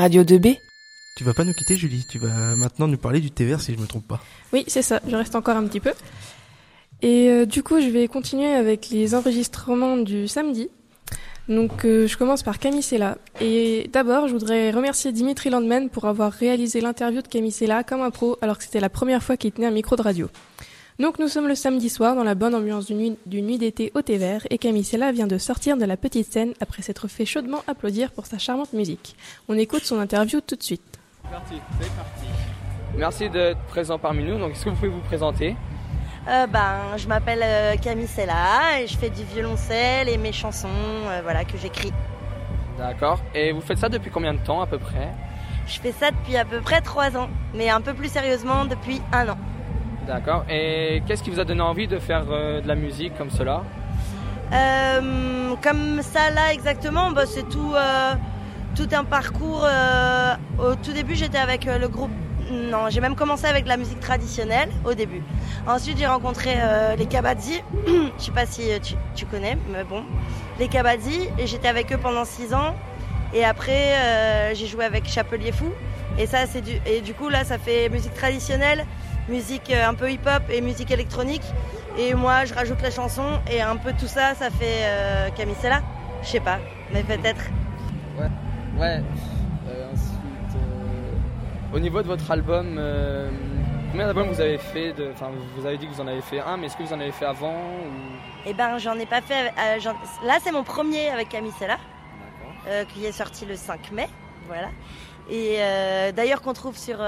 Radio 2B. Tu vas pas nous quitter, Julie. Tu vas maintenant nous parler du thé vert, si je me trompe pas. Oui, c'est ça. Je reste encore un petit peu. Et euh, du coup, je vais continuer avec les enregistrements du samedi. Donc, euh, je commence par Camille Sella. Et d'abord, je voudrais remercier Dimitri Landman pour avoir réalisé l'interview de Camille Sella comme un pro, alors que c'était la première fois qu'il tenait un micro de radio. Donc, nous sommes le samedi soir dans la bonne ambiance d'une nuit, d'été au thé vert, et Camille Sella vient de sortir de la petite scène après s'être fait chaudement applaudir pour sa charmante musique. On écoute son interview tout de suite. Parti, c'est parti. Merci d'être présent parmi nous. Donc, est-ce que vous pouvez vous présenter? Euh, ben, je m'appelle euh, Camille Sella et je fais du violoncelle et mes chansons euh, voilà, que j'écris. D'accord. Et vous faites ça depuis combien de temps à peu près? Je fais ça depuis à peu près trois ans, mais un peu plus sérieusement depuis un an. D'accord. Et qu'est-ce qui vous a donné envie de faire euh, de la musique comme cela Euh, comme ça là exactement, bah, c'est tout, euh, tout un parcours. au tout début, j'étais avec le groupe. Non, j'ai même commencé avec la musique traditionnelle au début. Ensuite, j'ai rencontré les Kabadzi. Je sais pas si tu, connais, mais bon, les Kabadzi. Et j'étais avec eux pendant six ans. Et après, j'ai joué avec Chapelier Fou. Et ça, c'est du. Et du coup, là, ça fait musique traditionnelle, musique euh, un peu hip-hop et musique électronique. Et moi, je rajoute la chanson et un peu tout ça, ça fait euh, Camille Sella. Je sais pas, mais peut-être. Ouais. Euh, ensuite, euh, au niveau de votre album, combien d'albums vous avez fait de... Enfin, vous avez dit que vous en avez fait un, mais est-ce que vous en avez fait avant ou... Eh ben, j'en ai pas fait. Là, c'est mon premier avec Camille Sella, euh, qui est sorti le 5 mai. Voilà. Et d'ailleurs, qu'on trouve sur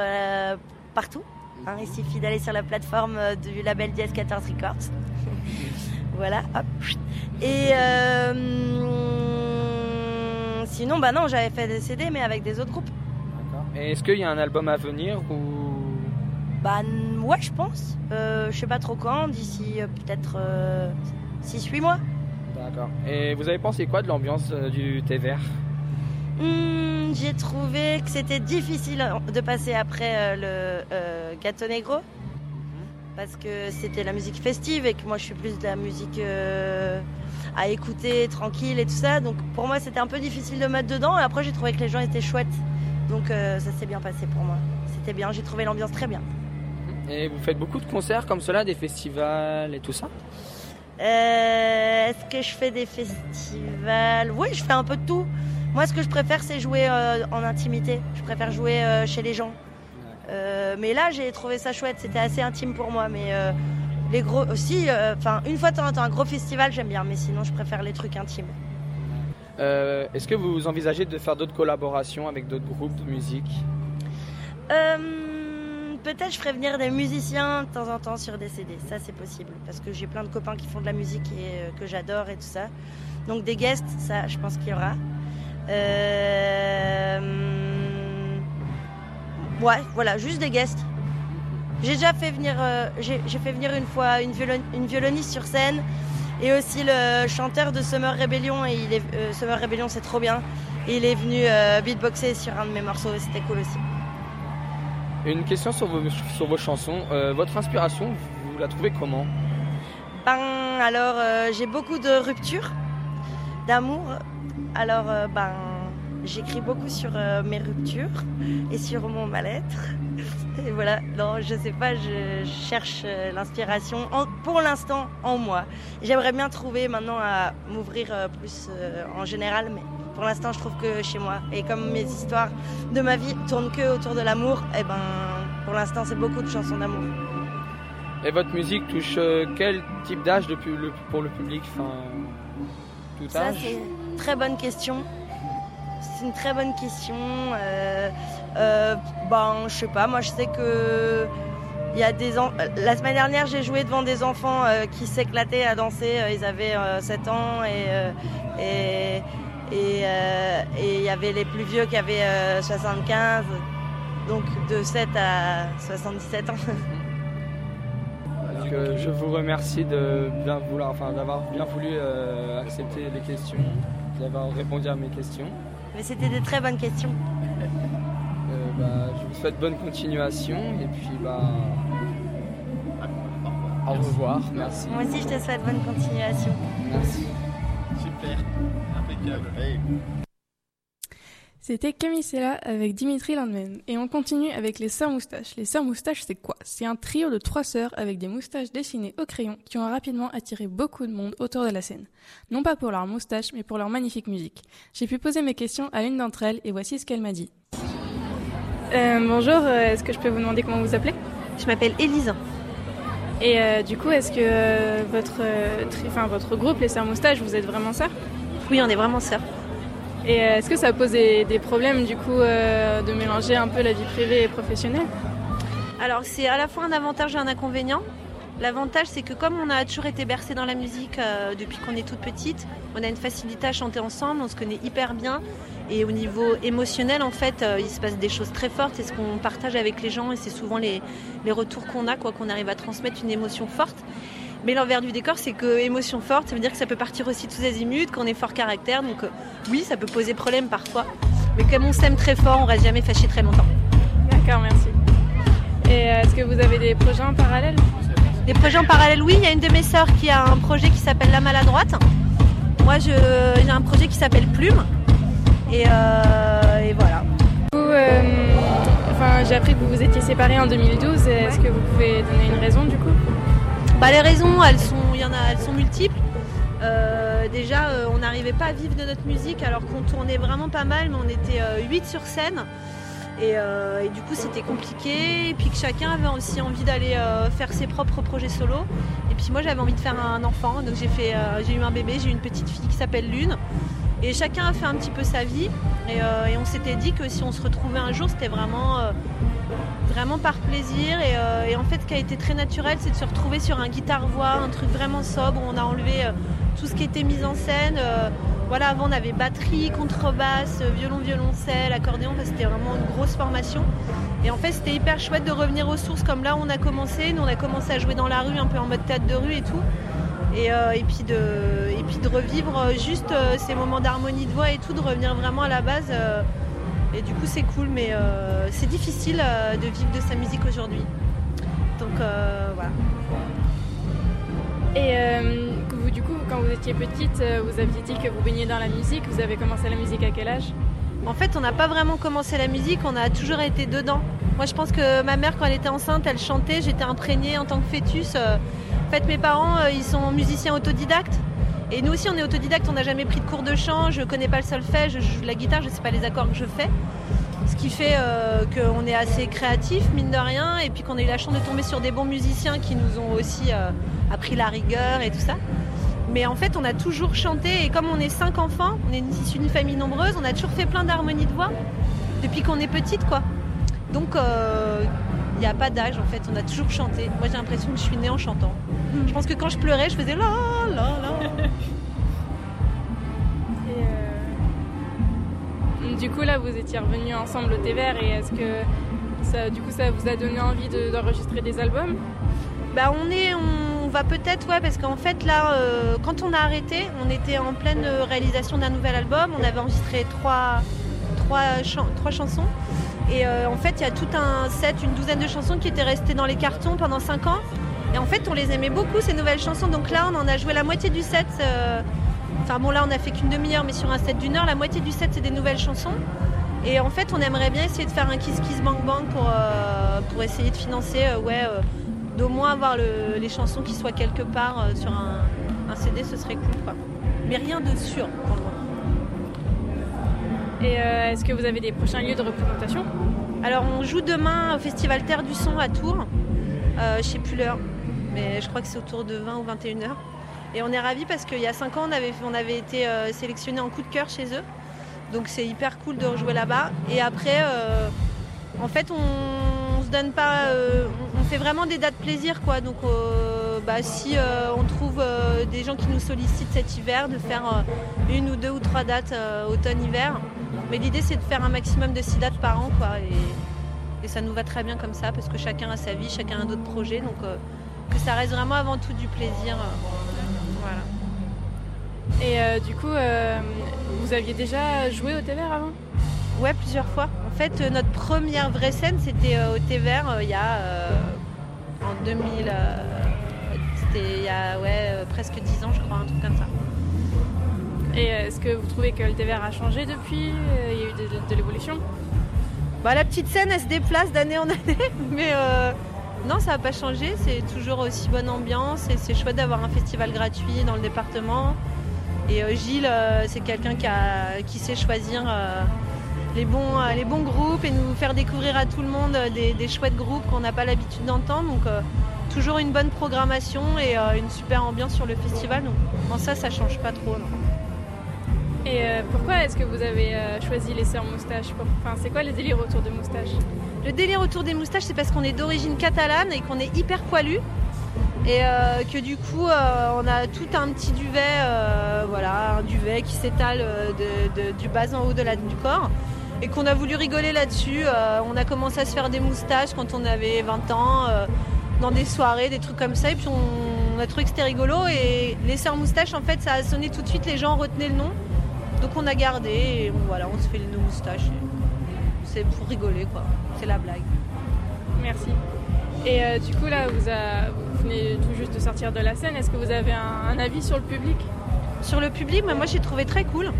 partout. Hein. il suffit d'aller sur la plateforme euh, du label DS14 Records. voilà. Hop. Et euh, sinon, bah non, j'avais fait des CD, mais avec des autres groupes. D'accord. Et est-ce qu'il y a un album à venir ou... Bah ouais, je pense. Euh, je sais pas trop quand, d'ici euh, peut-être 6-8 mois. D'accord. Et vous avez pensé quoi de l'ambiance du thé vert? Hmm, J'ai trouvé que c'était difficile de passer après euh, le euh, Gâteau Negro. Parce que c'était la musique festive et que moi je suis plus de la musique euh, à écouter, tranquille et tout ça. Donc pour moi c'était un peu difficile de mettre dedans. Et après j'ai trouvé que les gens étaient chouettes. Donc euh, ça s'est bien passé pour moi. C'était bien, j'ai trouvé l'ambiance très bien. Et vous faites beaucoup de concerts comme cela, des festivals et tout ça? Euh, Est-ce que je fais des festivals? Oui, je fais un peu de tout. Moi, ce que je préfère, c'est jouer euh, en intimité. Je préfère jouer euh, chez les gens. Euh, mais là, j'ai trouvé ça chouette. C'était assez intime pour moi. Mais les gros aussi, enfin, une fois de temps en temps, un gros festival, j'aime bien. Mais sinon, je préfère les trucs intimes. Est-ce que vous envisagez de faire d'autres collaborations avec d'autres groupes de musique? Peut-être je ferai venir des musiciens de temps en temps sur des CD, ça c'est possible, parce que j'ai plein de copains qui font de la musique et euh, que j'adore et tout ça. Donc des guests, ça je pense qu'il y aura. Euh, Ouais, voilà, juste des guests. J'ai déjà fait venir, euh, j'ai fait venir une fois une, violon- une violoniste sur scène et aussi le chanteur de Summer Rebellion. Et il est, euh, Summer Rebellion, c'est trop bien. Et il est venu euh, beatboxer sur un de mes morceaux et c'était cool aussi. Une question sur vos, sur vos chansons. Votre inspiration, vous la trouvez comment? Ben, alors, j'ai beaucoup de ruptures, d'amour. Alors, euh, ben, j'écris beaucoup sur euh, mes ruptures et sur mon mal-être. Et voilà, non, je sais pas, je cherche euh, l'inspiration pour l'instant en moi. J'aimerais bien trouver maintenant à m'ouvrir plus en général, mais pour l'instant, je trouve que chez moi. Et comme mes histoires de ma vie tournent que autour de l'amour, et ben, pour l'instant, c'est beaucoup de chansons d'amour. Et votre musique touche quel type d'âge pour le public Tout Ça, âge c'est une très bonne question. C'est une très bonne question. Euh, euh, ben, je sais pas, moi je sais que. Il y a des en- La semaine dernière, j'ai joué devant des enfants euh, qui s'éclataient à danser. Euh, Ils avaient euh, 7 ans et euh, et et euh, il y avait les plus vieux qui avaient euh, 75, donc de 7 à 77 ans. Euh, je vous remercie de bien vouloir, enfin, d'avoir bien voulu euh, accepter les questions, d'avoir répondu à mes questions. Mais c'était des très bonnes questions. Euh, bah, je vous souhaite bonne continuation et puis bah, au revoir. Merci. Moi aussi, je te souhaite bonne continuation. Merci. Super, impeccable. Hey. C'était Camille Sella avec Dimitri Landman. Et on continue avec les Sœurs Moustaches. Les Sœurs Moustaches, c'est quoi? C'est un trio de trois sœurs avec des moustaches dessinées au crayon qui ont rapidement attiré beaucoup de monde autour de la scène. Non pas pour leurs moustaches, mais pour leur magnifique musique. J'ai pu poser mes questions à l'une d'entre elles et voici ce qu'elle m'a dit. Euh, bonjour, euh, est-ce que je peux vous demander comment vous appelez? Je m'appelle Élise. Et euh, du coup, est-ce que euh, votre, euh, tri- enfin, votre groupe, les Sœurs Moustaches, vous êtes vraiment sœurs? Oui, on est vraiment sœurs. Et euh, est-ce que ça pose des, des problèmes du coup euh, de mélanger un peu la vie privée et professionnelle? Alors c'est à la fois un avantage et un inconvénient. L'avantage c'est que comme on a toujours été bercé dans la musique euh, depuis qu'on est toute petite, on a une facilité à chanter ensemble, on se connaît hyper bien. Et au niveau émotionnel, en fait, il se passe des choses très fortes. C'est ce qu'on partage avec les gens et c'est souvent les, les retours qu'on a, quoi, qu'on arrive à transmettre une émotion forte. Mais l'envers du décor, c'est que émotion forte, ça veut dire que ça peut partir aussi tous azimuts, qu'on est fort caractère. Donc euh, oui, ça peut poser problème parfois. Mais comme on s'aime très fort, on reste jamais fâché très longtemps. D'accord, merci. Et euh, est-ce que vous avez des projets en parallèle? Des projets en parallèle, oui. Il y a une de mes sœurs qui a un projet qui s'appelle La Maladroite. Moi, j'ai un projet qui s'appelle Plume. Et, euh, et voilà. Enfin, j'ai appris que vous vous étiez séparés en 2012. Est-ce que vous pouvez donner une raison du coup? Bah, les raisons, elles sont, multiples. Euh, déjà, euh, on n'arrivait pas à vivre de notre musique alors qu'on tournait vraiment pas mal, mais on était 8 sur scène. Et, euh, et du coup, c'était compliqué. Et puis que chacun avait aussi envie d'aller euh, faire ses propres projets solo. Et puis moi, j'avais envie de faire un enfant. Donc euh, j'ai eu un bébé, j'ai eu une petite fille qui s'appelle Lune. Et chacun a fait un petit peu sa vie. Et, euh, et on s'était dit que si on se retrouvait un jour, c'était vraiment, euh, par plaisir. Et, euh, et en fait, ce qui a été très naturel, c'est de se retrouver sur un guitare-voix, un truc vraiment sobre. On a enlevé tout ce qui était mis en scène. Voilà, avant on avait batterie, contrebasse, violon, violoncelle, accordéon. C'était vraiment une grosse formation. Et en fait, c'était hyper chouette de revenir aux sources comme là où on a commencé. Nous, on a commencé à jouer dans la rue, un peu en mode théâtre de rue et tout. Et, euh, et, puis, de, et puis de revivre juste euh, ces moments d'harmonie de voix et tout, de revenir vraiment à la base. euh, et du coup, c'est cool, mais c'est difficile de vivre de sa musique aujourd'hui. Donc voilà. Et euh, vous, du coup, quand vous étiez petite, vous aviez dit que vous baigniez dans la musique. Vous avez commencé la musique à quel âge? En fait, on n'a pas vraiment commencé la musique, on a toujours été dedans. Moi, je pense que ma mère, quand elle était enceinte, elle chantait, j'étais imprégnée en tant que fœtus. Euh, fait, mes parents, euh, ils sont musiciens autodidactes. Et nous aussi, on est autodidactes, on n'a jamais pris de cours de chant, je connais pas le solfège, je joue de la guitare, je sais pas les accords que je fais. Ce qui fait euh, qu'on est assez créatif, mine de rien, et puis qu'on a eu la chance de tomber sur des bons musiciens qui nous ont aussi euh, appris la rigueur et tout ça. Mais en fait, on a toujours chanté, et comme on est cinq enfants, on est issu d'une famille nombreuse, on a toujours fait plein d'harmonies de voix depuis qu'on est petite, quoi. Donc, il n'y a pas d'âge, en fait, on a toujours chanté. Moi, j'ai l'impression que je suis née en chantant. Je pense que quand je pleurais, je faisais la la la. Et, euh, Du coup, là, vous étiez revenus ensemble au thé vert et est-ce que ça, du coup, ça vous a donné envie de- d'enregistrer des albums? Bah on est, on va peut-être ouais parce qu'en fait là, euh, quand on a arrêté, on était en pleine euh, réalisation d'un nouvel album. On avait enregistré trois, trois, chan- trois chansons et euh, en fait il y a tout un set, une douzaine de chansons qui étaient restées dans les cartons pendant cinq ans. Et en fait on les aimait beaucoup ces nouvelles chansons. Donc là on en a joué la moitié du set. euh, Enfin bon là on a fait qu'une demi-heure mais sur un set d'une heure, la moitié du set c'est des nouvelles chansons. Et en fait on aimerait bien essayer de faire un Kiss Kiss Bang Bang pour, euh, pour essayer de financer euh, ouais euh, d'au moins avoir le- les chansons qui soient quelque part sur un, un CD, ce serait cool quoi. Mais rien de sûr pour le moment. Et est-ce que vous avez des prochains lieux de représentation? Alors on joue demain au Festival Terre du Son à Tours. Je sais plus l'heure, mais je crois que c'est autour de 20 ou 21 heures. Et on est ravis parce qu'il y a 5 ans on avait, on avait été euh, sélectionné en coup de cœur chez eux. Donc c'est hyper cool de rejouer là-bas. Et après, euh, en fait, on, se donne pas. euh, on- fait vraiment des dates plaisir, quoi. Donc, bah, si on trouve des gens qui nous sollicitent cet hiver, de faire une ou deux ou trois dates automne-hiver. Mais l'idée, c'est de faire un maximum de six dates par an, quoi. Et, et ça nous va très bien comme ça, parce que chacun a sa vie, chacun a d'autres projets. Donc, que ça reste vraiment avant tout du plaisir. voilà. Et euh, du coup, euh, vous aviez déjà joué au thé vert avant? Ouais, plusieurs fois. En fait, euh, notre première vraie scène, c'était au thé vert il y a en 2000. euh, c'était il y a ouais, presque 10 ans, je crois, un truc comme ça. Et est-ce que vous trouvez que le TVR a changé depuis? Il y a eu de, de l'évolution? Bah, La petite scène, elle se déplace d'année en année, mais euh, non, ça n'a pas changé. C'est toujours aussi bonne ambiance et c'est chouette d'avoir un festival gratuit dans le département. Et euh, Gilles, euh, c'est quelqu'un qui, sait choisir euh, les, bons, les bons groupes et nous faire découvrir à tout le monde des, chouettes groupes qu'on n'a pas l'habitude d'entendre. Donc, toujours une bonne programmation et une super ambiance sur le festival. Donc, en ça, ça change pas trop. Et pourquoi est-ce que vous avez choisi les sœurs moustaches Enfin, c'est quoi les délires autour de moustaches Le délire autour des moustaches, c'est parce qu'on est d'origine catalane et qu'on est hyper poilu. Et euh, que du coup, euh, on a tout un petit duvet, euh, voilà, un duvet qui s'étale du bas en haut du corps. Et qu'on a voulu rigoler là-dessus. On a commencé à se faire des moustaches quand on avait 20 ans, dans des soirées, des trucs comme ça. Et puis on, on a trouvé que c'était rigolo. Et les sœurs moustaches, en fait, ça a sonné tout de suite, les gens retenaient le nom. Donc on a gardé et on, voilà, on se fait nos moustaches. C'est pour rigoler, quoi. C'est la blague. Merci. Et euh, du coup, là, vous, a- vous venez tout juste de sortir de la scène. Est-ce que vous avez un, un avis sur le public? Sur le public, mais moi j'ai trouvé très cool.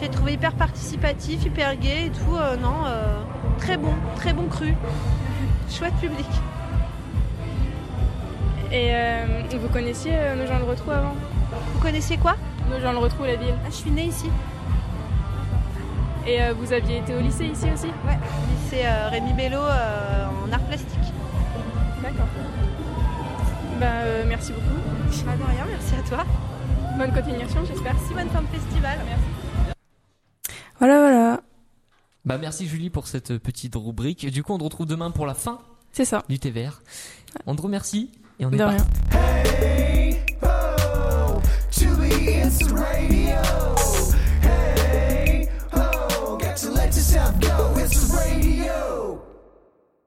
J'ai trouvé hyper participatif, hyper gay et tout. euh, non, euh, très bon, très bon cru. Chouette public. Et vous connaissiez nos gens le retrou avant? Vous connaissiez quoi? Nos gens le retrou, la ville. Ah, je suis née ici. Et euh, vous aviez été au lycée ici aussi Ouais. Lycée euh, Rémi Bello euh, en art plastique. D'accord. Ben, euh, merci beaucoup. Bah, de rien, merci à toi. Bonne continuation, j'espère. Si bonne fin de festival. Merci. Voilà, voilà. Bah merci Julie pour cette petite rubrique. Du coup, on te retrouve demain pour la fin C'est ça. du TVR. On te remercie et on est De parti. rien. Radio. Hey, oh, South Go, it's radio.